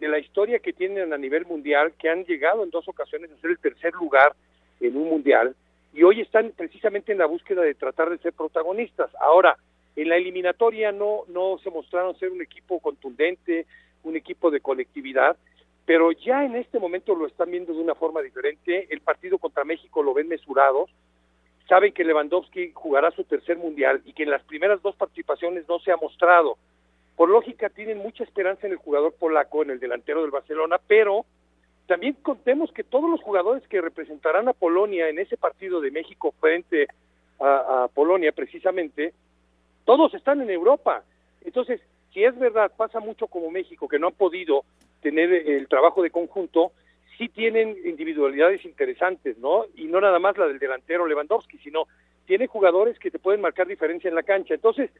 de la historia que tienen a nivel mundial, que han llegado en dos ocasiones a ser el tercer lugar en un mundial y hoy están precisamente en la búsqueda de tratar de ser protagonistas. Ahora, en la eliminatoria no, no se mostraron ser un equipo contundente, un equipo de colectividad, pero ya en este momento lo están viendo de una forma diferente. El partido contra México lo ven mesurados, saben que Lewandowski jugará su tercer mundial y que en las primeras dos participaciones no se ha mostrado por lógica tienen mucha esperanza en el jugador polaco, en el delantero del Barcelona, pero también contemos que todos los jugadores que representarán a Polonia en ese partido de México frente a, Polonia precisamente, todos están en Europa. Entonces, si es verdad, pasa mucho como México, que no han podido tener el trabajo de conjunto, sí tienen individualidades interesantes, ¿no? Y no nada más la del delantero Lewandowski, sino tiene jugadores que te pueden marcar diferencia en la cancha. Entonces,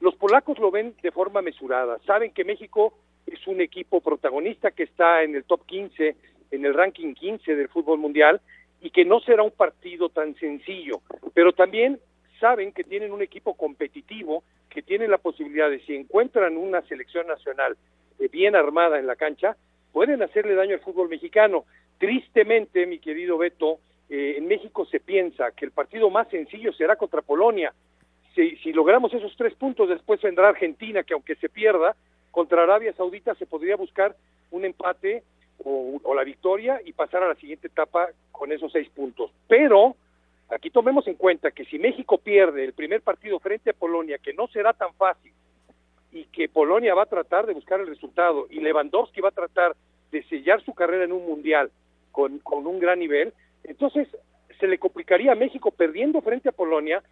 los polacos lo ven de forma mesurada, saben que México es un equipo protagonista que está en el top 15, en el ranking 15 del fútbol mundial y que no será un partido tan sencillo, pero también saben que tienen un equipo competitivo, que tiene la posibilidad de si encuentran una selección nacional eh, bien armada en la cancha, pueden hacerle daño al fútbol mexicano. Tristemente, mi querido Beto, eh, en México se piensa que el partido más sencillo será contra Polonia, si, logramos esos tres puntos, después vendrá Argentina, que aunque se pierda, contra Arabia Saudita se podría buscar un empate o, la victoria y pasar a la siguiente etapa con esos seis puntos. Pero aquí tomemos en cuenta que si México pierde el primer partido frente a Polonia, que no será tan fácil, y que Polonia va a tratar de buscar el resultado, y Lewandowski va a tratar de sellar su carrera en un mundial con, con un gran nivel, entonces se le complicaría a México perdiendo frente a Polonia,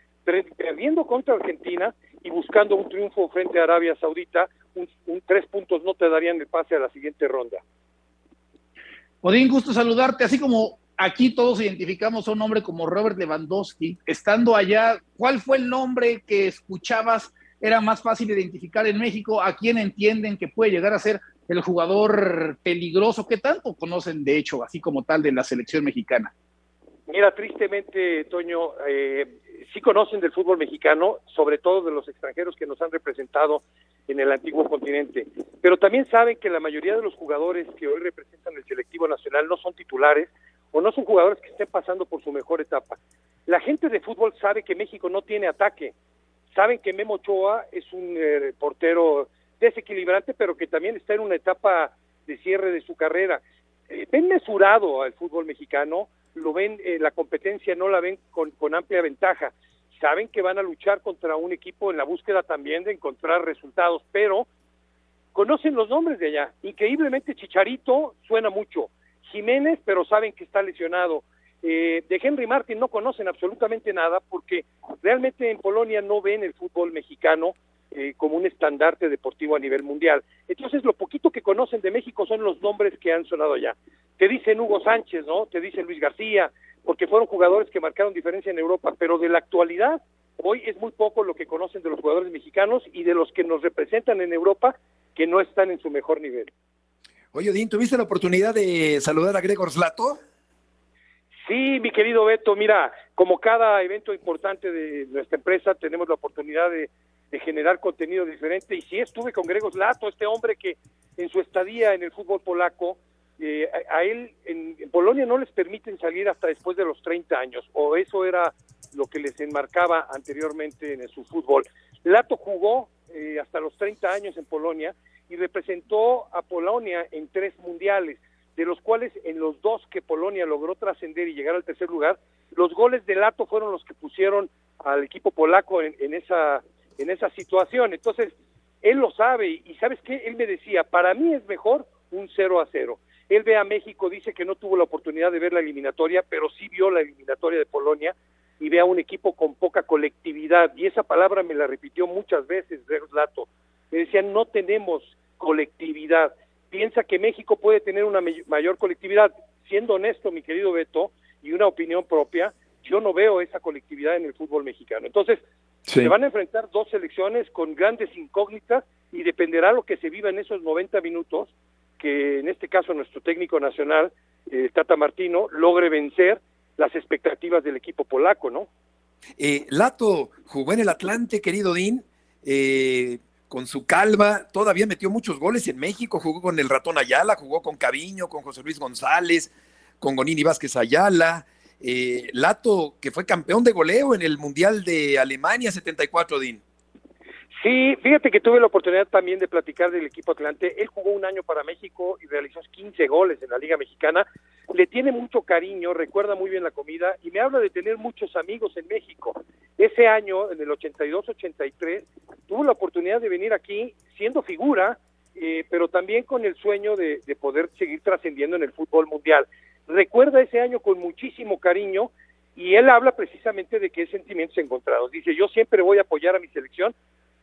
perdiendo contra Argentina y buscando un triunfo frente a Arabia Saudita, un, tres puntos no te darían el pase a la siguiente ronda. Odín, gusto saludarte, así como aquí todos identificamos a un hombre como Robert Lewandowski, estando allá, ¿cuál fue el nombre que escuchabas era más fácil identificar en México a quién entienden que puede llegar a ser el jugador peligroso que tanto conocen, de hecho, así como tal de la selección mexicana. Mira, tristemente, Toño, eh, sí conocen del fútbol mexicano, sobre todo de los extranjeros que nos han representado en el antiguo continente, pero también saben que la mayoría de los jugadores que hoy representan el selectivo nacional no son titulares o no son jugadores que estén pasando por su mejor etapa. La gente de fútbol sabe que México no tiene ataque, saben que Memo Ochoa es un eh, portero desequilibrante, pero que también está en una etapa de cierre de su carrera. Eh, ven mesurado al fútbol mexicano, lo ven, eh, la competencia no la ven con, con amplia ventaja. Saben que van a luchar contra un equipo en la búsqueda también de encontrar resultados, pero conocen los nombres de allá. Increíblemente Chicharito suena mucho. Jiménez, pero saben que está lesionado. Eh, de Henry Martin no conocen absolutamente nada porque realmente en Polonia no ven el fútbol mexicano eh, como un estandarte deportivo a nivel mundial. Entonces, lo poquito que conocen de México son los nombres que han sonado allá. Te dicen Hugo Sánchez, ¿no? Te dicen Luis García, porque fueron jugadores que marcaron diferencia en Europa, pero de la actualidad, hoy es muy poco lo que conocen de los jugadores mexicanos y de los que nos representan en Europa que no están en su mejor nivel. Oye, Odín, ¿tuviste la oportunidad de saludar a Gregor Slato? Sí, mi querido Beto, mira, como cada evento importante de nuestra empresa, tenemos la oportunidad de, generar contenido diferente. Y sí estuve con Gregor Slato, este hombre que en su estadía en el fútbol polaco, eh, a, él en, Polonia no les permiten salir hasta después de los 30 años, o eso era lo que les enmarcaba anteriormente en su fútbol. Lato jugó eh, hasta los 30 años en Polonia y representó a Polonia en tres mundiales, de los cuales en los dos que Polonia logró trascender y llegar al tercer lugar, los goles de Lato fueron los que pusieron al equipo polaco en, en esa en esa situación. Entonces, él lo sabe y ¿sabes qué? Él me decía, para mí es mejor un 0 a 0. Él ve a México, dice que no tuvo la oportunidad de ver la eliminatoria, pero sí vio la eliminatoria de Polonia y ve a un equipo con poca colectividad. Y esa palabra me la repitió muchas veces, Lato. Me decía, no tenemos colectividad. Piensa que México puede tener una mayor colectividad. Siendo honesto, mi querido Beto, y una opinión propia, yo no veo esa colectividad en el fútbol mexicano. Entonces, se van a enfrentar dos selecciones con grandes incógnitas y dependerá lo que se viva en esos 90 minutos, que en este caso nuestro técnico nacional, eh, Tata Martino, logre vencer las expectativas del equipo polaco, ¿no? Eh, Lato jugó en el Atlante, querido Dean, eh, con su calma, todavía metió muchos goles en México, jugó con el ratón Ayala, jugó con Caviño, con José Luis González, con Gonini Vázquez Ayala, eh, Lato, que fue campeón de goleo en el Mundial de Alemania 74, Din. Sí, fíjate que tuve la oportunidad también de platicar del equipo Atlante. Él jugó un año para México y realizó 15 goles en la Liga Mexicana. Le tiene mucho cariño, recuerda muy bien la comida y me habla de tener muchos amigos en México. Ese año, en el 82-83, tuvo la oportunidad de venir aquí siendo figura, eh, pero también con el sueño de poder seguir trascendiendo en el fútbol mundial recuerda ese año con muchísimo cariño y él habla precisamente de que es sentimientos encontrados. Dice, yo siempre voy a apoyar a mi selección,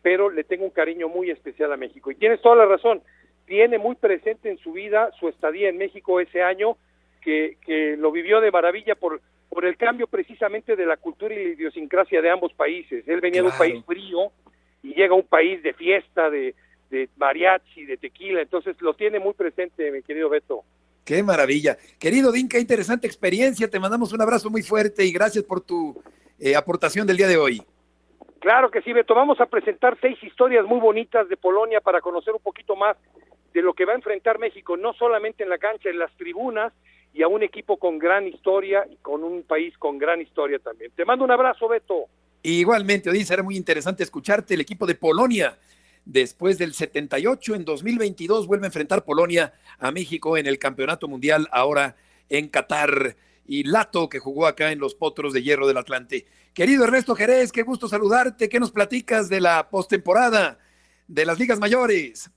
pero le tengo un cariño muy especial a México. Y tienes toda la razón, tiene muy presente en su vida su estadía en México ese año, que, que lo vivió de maravilla por, por el cambio precisamente de la cultura y la idiosincrasia de ambos países. Él venía de un país frío y llega a un país de fiesta, de, de mariachi, de tequila, entonces lo tiene muy presente, mi querido Beto. Qué maravilla. Querido Din, qué interesante experiencia. Te mandamos un abrazo muy fuerte y gracias por tu eh, aportación del día de hoy. Claro que sí, Beto. Vamos a presentar seis historias muy bonitas de Polonia para conocer un poquito más de lo que va a enfrentar México, no solamente en la cancha, en las tribunas y a un equipo con gran historia y con un país con gran historia también. Te mando un abrazo, Beto. Igualmente, Odín, será muy interesante escucharte. El equipo de Polonia después del 78. En 2022 vuelve a enfrentar Polonia a México en el Campeonato Mundial, ahora en Qatar. Y Lato, que jugó acá en los Potros de Hierro del Atlante. Querido Ernesto Jerez, qué gusto saludarte. ¿Qué nos platicas de la postemporada de las ligas mayores?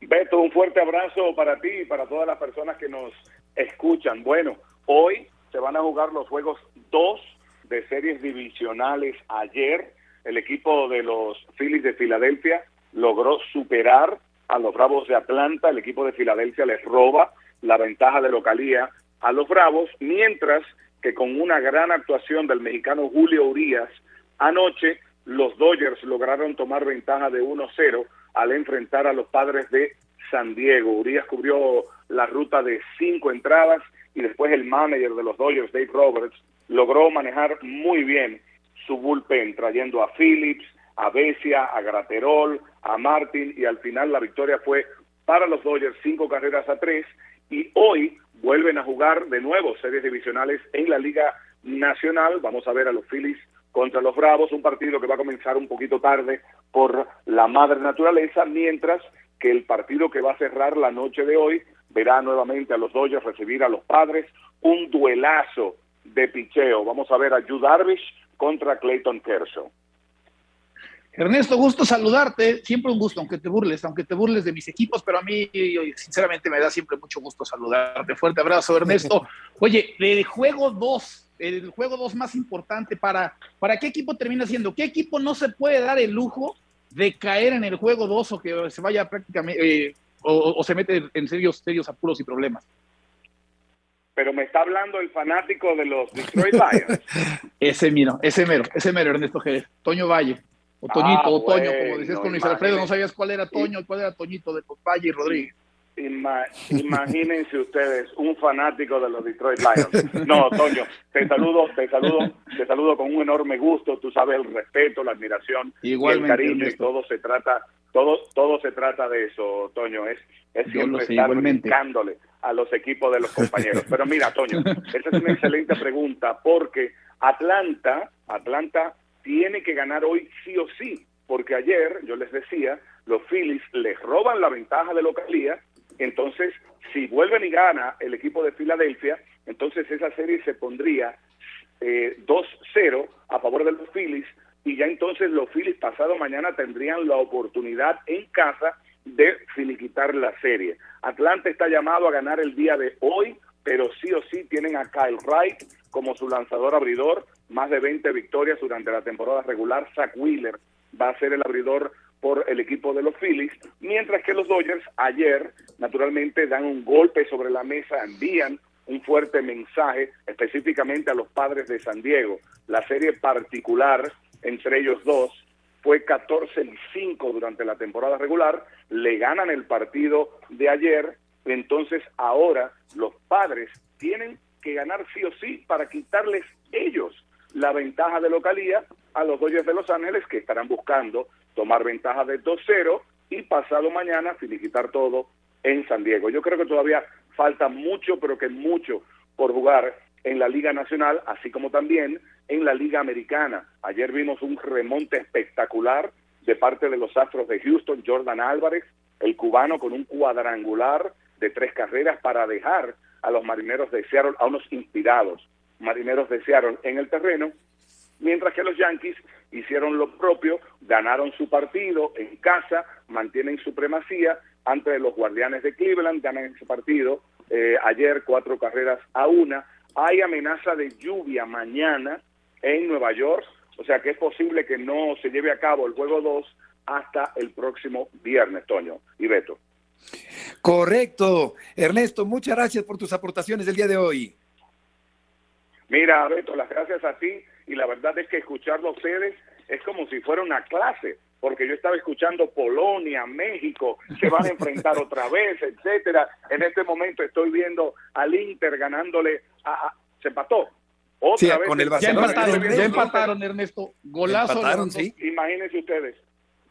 Beto, un fuerte abrazo para ti y para todas las personas que nos escuchan. Bueno, hoy se van a jugar los juegos 2 de series divisionales. Ayer el equipo de los Phillies de Filadelfia logró superar a los Bravos de Atlanta, el equipo de Filadelfia les roba la ventaja de localía a los Bravos, mientras que con una gran actuación del mexicano Julio Urias, anoche los Dodgers lograron tomar ventaja de 1-0 al enfrentar a los padres de San Diego. Urias cubrió la ruta de cinco entradas y después el manager de los Dodgers, Dave Roberts, logró manejar muy bien su bullpen, trayendo a Phillips, a Becia, a Graterol, a Martin y al final la victoria fue para los Dodgers cinco carreras a tres y hoy vuelven a jugar de nuevo series divisionales en la Liga Nacional. Vamos a ver a los Phillies contra los Bravos, un partido que va a comenzar un poquito tarde por la madre naturaleza, mientras que el partido que va a cerrar la noche de hoy verá nuevamente a los Dodgers recibir a los Padres, un duelazo de picheo. Vamos a ver a Yu Darvish contra Clayton Kershaw. Ernesto, gusto saludarte, siempre un gusto, aunque te burles, aunque te burles de mis equipos, pero a mí sinceramente me da siempre mucho gusto saludarte. Fuerte abrazo, Ernesto. Oye, el juego 2, el juego 2 más importante para, para qué equipo termina siendo, qué equipo no se puede dar el lujo de caer en el juego 2 o que se vaya prácticamente, eh, o, o, se mete en serios, serios apuros y problemas. Pero me está hablando el fanático de los Detroit Lions. ese miro, ese mero, ese mero, Ernesto Jerez, Toño Valle. O Toñito, ah, o Toño, bueno, como decías con Luis Alfredo, no sabías cuál era Toño cuál era Toñito de Valle y Rodríguez. Ima, imagínense ustedes un fanático de los Detroit Lions. No, Toño, te saludo, te saludo, te saludo con un enorme gusto. Tú sabes el respeto, la admiración, Igualmente, y el cariño Ernesto. y todo se trata, todo, todo se trata de eso, Toño. Es, es siempre estar brincándole a los equipos de los compañeros. Pero mira, Toño, esa es una excelente pregunta porque Atlanta, Atlanta tiene que ganar hoy sí o sí, porque ayer yo les decía, los Phillies les roban la ventaja de localía entonces, si vuelven y gana el equipo de Filadelfia, entonces esa serie se pondría eh, 2-0 a favor de los Phillies y ya entonces los Phillies pasado mañana tendrían la oportunidad en casa de finiquitar la serie. Atlanta está llamado a ganar el día de hoy, pero sí o sí tienen a Kyle Wright como su lanzador abridor, más de 20 victorias durante la temporada regular. Zach Wheeler va a ser el abridor por el equipo de los Phillies, mientras que los Dodgers ayer naturalmente dan un golpe sobre la mesa, envían un fuerte mensaje específicamente a los padres de San Diego. La serie particular entre ellos dos fue 14 y 5 durante la temporada regular, le ganan el partido de ayer, entonces ahora los padres tienen que ganar sí o sí para quitarles ellos la ventaja de localía a los Dodgers de Los Ángeles que estarán buscando tomar ventaja de 2-0 y pasado mañana finiquitar todo en San Diego. Yo creo que todavía falta mucho, pero que mucho por jugar en la Liga Nacional, así como también en la Liga Americana. Ayer vimos un remonte espectacular de parte de los Astros de Houston, Jordan Álvarez, el cubano con un cuadrangular de tres carreras para dejar a los marineros de Seattle, a unos inspirados marineros de Seattle en el terreno, mientras que los Yankees hicieron lo propio, ganaron su partido en casa, mantienen supremacía ante los guardianes de Cleveland, ganan ese partido eh, ayer cuatro carreras a una. Hay amenaza de lluvia mañana en Nueva York, o sea que es posible que no se lleve a cabo el juego 2 hasta el próximo viernes, Toño y Beto. Correcto. Ernesto, muchas gracias por tus aportaciones del día de hoy. Mira, Beto, las gracias a ti y la verdad es que escucharlo a ustedes es como si fuera una clase, porque yo estaba escuchando Polonia, México, se van a enfrentar otra vez, etcétera. En este momento estoy viendo al Inter ganándole a, a se empató. Otra Sí, vez con el Ya Barcelona. empataron, Ernesto. ya empataron, Ernesto. Golazo. Empataron, sí. Imagínense ustedes,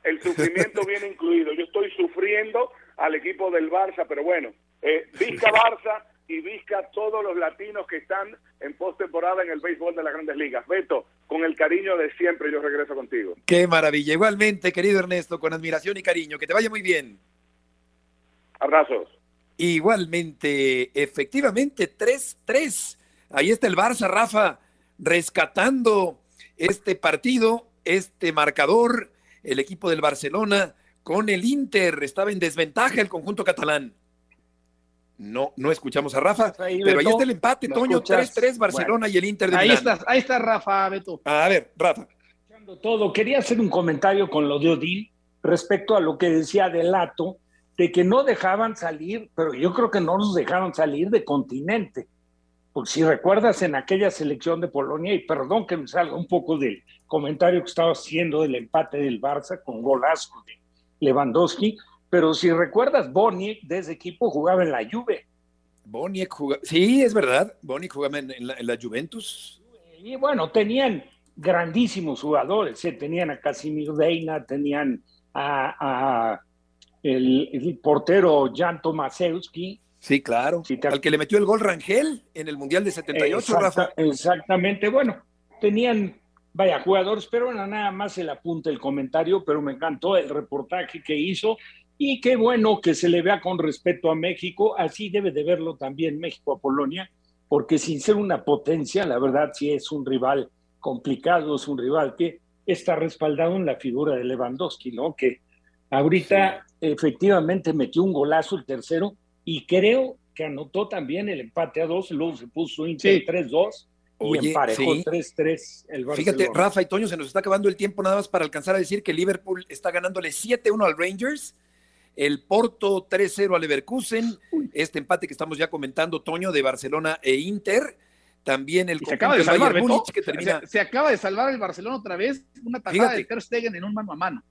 el sufrimiento viene incluido. Yo estoy sufriendo al equipo del Barça, pero bueno, eh, Vizca Barça y Vizca todos los latinos que están en postemporada en el béisbol de las grandes ligas. Beto, con el cariño de siempre yo regreso contigo. Qué maravilla. Igualmente, querido Ernesto, con admiración y cariño. Que te vaya muy bien. Abrazos. Igualmente, efectivamente, 3-3. Ahí está el Barça, Rafa, rescatando este partido, este marcador, el equipo del Barcelona con el Inter. Estaba en desventaja el conjunto catalán. No, no escuchamos a Rafa, Ahí, pero ahí Beto, está el empate, ¿lo Toño, escuchas? 3-3 Barcelona y el Inter de Ahí Milán. está, ahí está Rafa, Beto. A ver, Rafa. todo. Quería hacer un comentario con lo de Odil respecto a lo que decía Delato, de que no dejaban salir, pero yo creo que no nos dejaron salir de continente. Porque si recuerdas en aquella selección de Polonia, y perdón que me salga un poco del comentario que estaba haciendo del empate del Barça con golazo de Lewandowski, pero si recuerdas, Boniek de ese equipo jugaba en la Juve. Boniek jugaba, sí, es verdad, Boniek jugaba en, la, en la Juventus. Y bueno, tenían grandísimos jugadores, ¿eh? tenían a Casimir Reina, tenían a, a el, el, portero Jan Tomasewski. Sí, claro. te... Al que le metió el gol Rangel en el Mundial de 78, Exacta, Rafa. Exactamente, bueno, tenían, vaya, jugadores, pero bueno, nada más se le apunta el comentario, pero me encantó el reportaje que hizo y qué bueno que se le vea con respeto a México, así debe de verlo también México a Polonia, porque sin ser una potencia, la verdad sí es un rival complicado, es un rival que está respaldado en la figura de Lewandowski, ¿no? Que ahorita sí. efectivamente metió un golazo el tercero y creo que anotó también el empate a dos, luego se puso Inter sí. 3-2 y Oye, emparejó sí. 3-3 el Barcelona. Fíjate, Rafa y Toño, se nos está acabando el tiempo nada más para alcanzar a decir que Liverpool está ganándole 7-1 al Rangers, el Porto 3-0 al Leverkusen, este empate que estamos ya comentando, Toño, de Barcelona e Inter, también el se acaba de salvar, Bayern Múnich, que termina... se, se, acaba de salvar el Barcelona otra vez, una tajada Fíjate. de Ter Stegen en un mano a mano.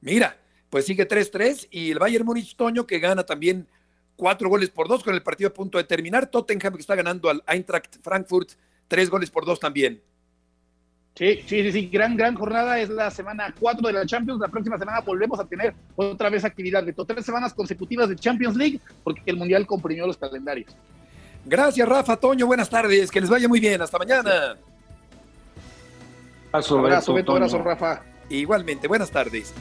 Mira, pues sigue 3-3 y el Bayern Múnich Toño que gana también cuatro goles por dos con el partido a punto de terminar. Tottenham que está ganando al Eintracht Frankfurt tres goles por dos también. Sí, sí, sí, sí, gran, gran jornada. Es la semana 4 de la Champions. La próxima semana volvemos a tener otra vez actividad de tres semanas consecutivas de Champions League porque el Mundial comprimió los calendarios. Gracias, Rafa, Toño. Buenas tardes. Que les vaya muy bien. Hasta mañana. Abrazo, abrazo, Beto, abrazo, Rafa. Igualmente, buenas tardes.